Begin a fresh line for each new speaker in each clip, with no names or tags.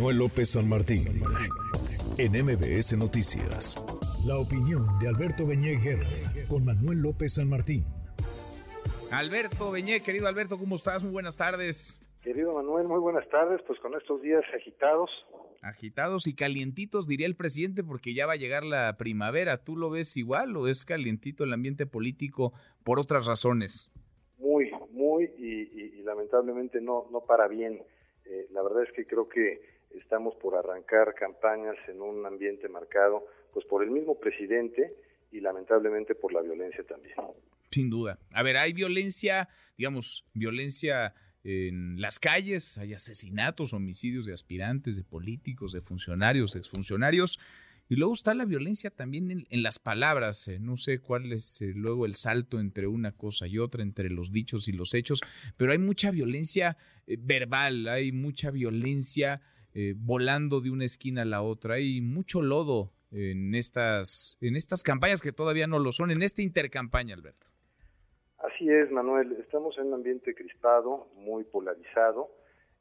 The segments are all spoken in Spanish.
Manuel López San Martín en MBS Noticias. La opinión de Alberto Beñé con Manuel López San Martín.
Alberto Beñé, querido Alberto, ¿cómo estás? Muy buenas tardes.
Querido Manuel, muy buenas tardes. Pues con estos días agitados.
Agitados y calientitos, diría el presidente, porque ya va a llegar la primavera. ¿Tú lo ves igual o es calientito el ambiente político por otras razones?
Muy, muy y, lamentablemente no, no para bien. Eh, la verdad es que creo que estamos por arrancar campañas en un ambiente marcado pues por el mismo presidente y lamentablemente por la violencia también.
Sin duda. A ver, hay violencia, digamos, violencia en las calles, hay asesinatos, homicidios de aspirantes, de políticos, de funcionarios, de exfuncionarios. Y luego está la violencia también en, las palabras. Eh, no sé cuál es eh, luego el salto entre una cosa y otra, entre los dichos y los hechos, pero hay mucha violencia eh, verbal, hay mucha violencia volando de una esquina a la otra, hay mucho lodo en estas, en estas campañas que todavía no lo son, en esta intercampaña, Alberto.
Así es, Manuel. Estamos en un ambiente crispado, muy polarizado,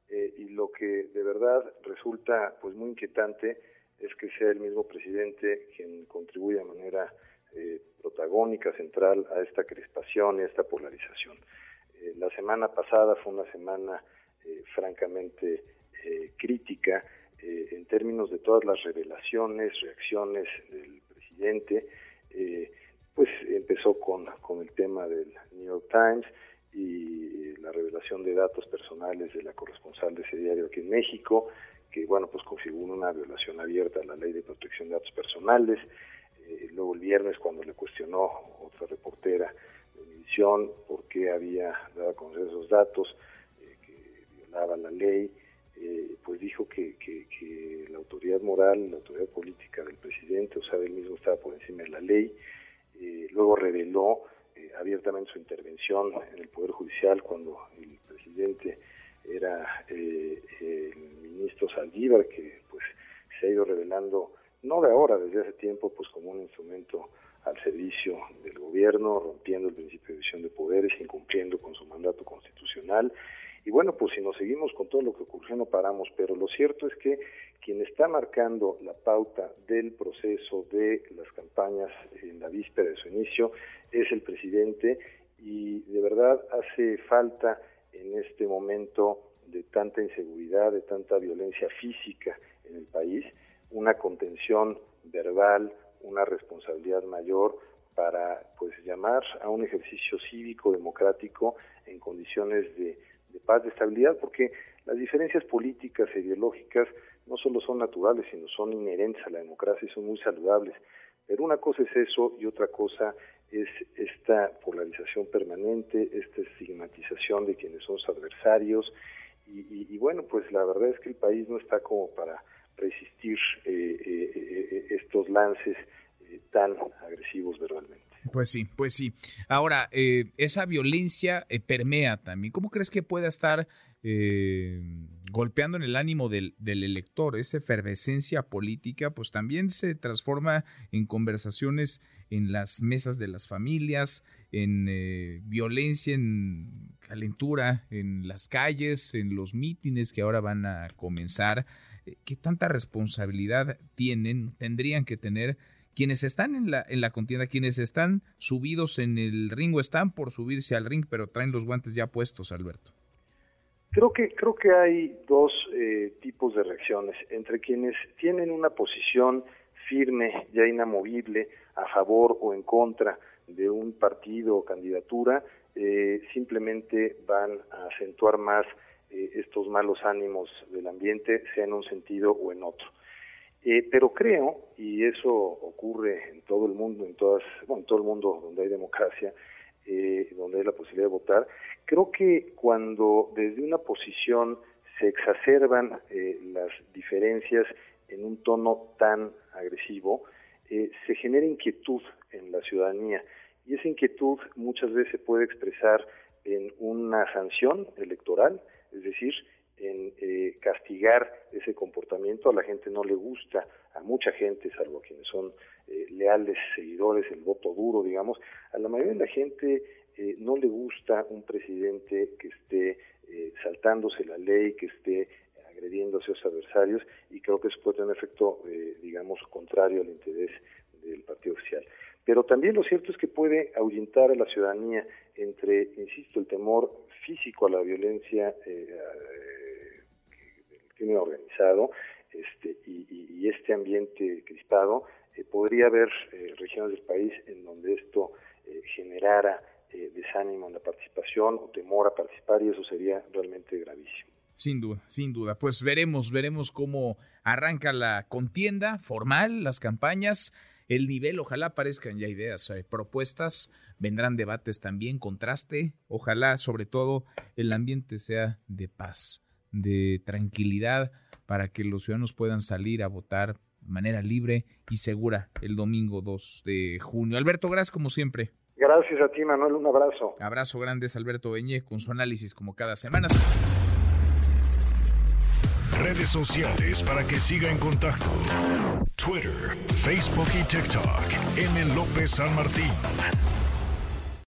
y lo que de verdad resulta pues muy inquietante es que sea el mismo presidente quien contribuye de manera eh, protagónica, central a esta crispación y a esta polarización. Eh, la semana pasada fue una semana eh, crítica en términos de todas las revelaciones, reacciones del presidente. pues empezó con, con el tema del New York Times y la revelación de datos personales de la corresponsal de ese diario aquí en México, que bueno, pues configura una violación abierta a la ley de protección de datos personales. Eh, luego el viernes cuando le cuestionó otra reportera de Univisión por qué había dado a conocer esos datos eh, que violaban la ley, eh, pues dijo que, que, que, la autoridad moral, la autoridad política del presidente, o sea, él mismo estaba por encima de la ley. luego reveló abiertamente su intervención en el Poder Judicial cuando el presidente era eh, el ministro Saldívar, que pues se ha ido revelando, no de ahora, desde hace tiempo, pues como un instrumento al servicio del gobierno, rompiendo el principio de división de poderes, incumpliendo con su mandato constitucional. Y bueno, pues si nos seguimos con todo lo que ocurrió no paramos, pero lo cierto es que quien está marcando la pauta del proceso de las campañas en la víspera de su inicio es el presidente y de verdad hace falta en este momento de tanta inseguridad, de tanta violencia física en el país, una contención verbal, una responsabilidad mayor para pues llamar a un ejercicio cívico democrático en condiciones de, paz, de estabilidad, porque las diferencias políticas e ideológicas no solo son naturales, sino son inherentes a la democracia y son muy saludables. Pero una cosa es eso y otra cosa es esta polarización permanente, esta estigmatización de quienes son sus adversarios y, bueno, pues la verdad es que el país no está como para resistir eh, eh, eh, estos lances tan agresivos verbalmente.
Pues sí, pues sí. Ahora, esa violencia permea también. ¿Cómo crees que pueda estar eh, golpeando en el ánimo del, elector. Esa efervescencia política, pues también se transforma en conversaciones en las mesas de las familias, en eh, violencia, en calentura, en las calles, en los mítines que ahora van a comenzar. Eh, ¿Qué tanta responsabilidad tienen, tendrían que tener? Quienes están en la, en la contienda, quienes están subidos en el ring o están por subirse al ring, pero traen los guantes ya puestos, Alberto.
Creo que, creo que hay dos eh, tipos de reacciones. Entre quienes tienen una posición firme, ya inamovible, a favor o en contra de un partido o candidatura, eh, simplemente van a acentuar más eh, estos malos ánimos del ambiente, sea en un sentido o en otro. Pero creo, y eso ocurre en todo el mundo, en todas, bueno, en todo el mundo donde hay democracia, eh, donde hay la posibilidad de votar, creo que cuando desde una posición se exacerban eh, las diferencias en un tono tan agresivo, eh, se genera inquietud en la ciudadanía. Y esa inquietud muchas veces se puede expresar en una sanción electoral, es decir, en eh, castigar ese comportamiento. A la gente no le gusta, a mucha gente, salvo a quienes son eh, leales seguidores, el voto duro, digamos, a la mayoría de la gente eh, no le gusta un presidente que esté saltándose la ley, que esté agrediendo a sus adversarios y creo que eso puede tener un efecto, eh, digamos, contrario al interés del partido oficial. Pero también lo cierto es que puede ahuyentar a la ciudadanía entre, insisto, el temor físico a la violencia eh, eh, crimen organizado este, y, este ambiente crispado. podría haber regiones del país en donde esto generara desánimo en la participación o temor a participar y eso sería realmente gravísimo.
Sin duda, sin duda. Pues veremos, veremos cómo arranca la contienda formal, las campañas, el nivel, ojalá aparezcan ya ideas, eh, propuestas, vendrán debates también, contraste, ojalá sobre todo el ambiente sea de paz, de tranquilidad, para que los ciudadanos puedan salir a votar de manera libre y segura el domingo 2 de junio. Alberto, gracias como siempre.
Gracias a ti, Manuel, un abrazo.
Abrazo grande, Alberto Beñé, con su análisis como cada semana
redes sociales para que siga en contacto: Twitter, Facebook y TikTok. M. López San Martín.